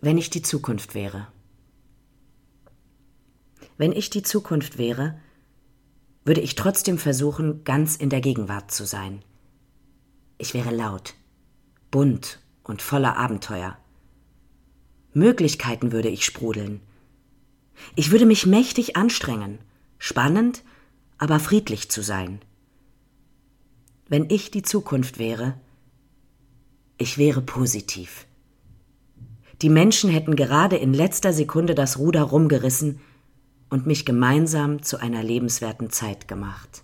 Wenn ich die Zukunft wäre. Wenn ich die Zukunft wäre, würde ich trotzdem versuchen, ganz in der Gegenwart zu sein. Ich wäre laut, bunt und voller Abenteuer. Möglichkeiten würde ich sprudeln. Ich würde mich mächtig anstrengen, spannend, aber friedlich zu sein. Wenn ich die Zukunft wäre, ich wäre positiv. Die Menschen hätten gerade in letzter Sekunde das Ruder rumgerissen und mich gemeinsam zu einer lebenswerten Zeit gemacht.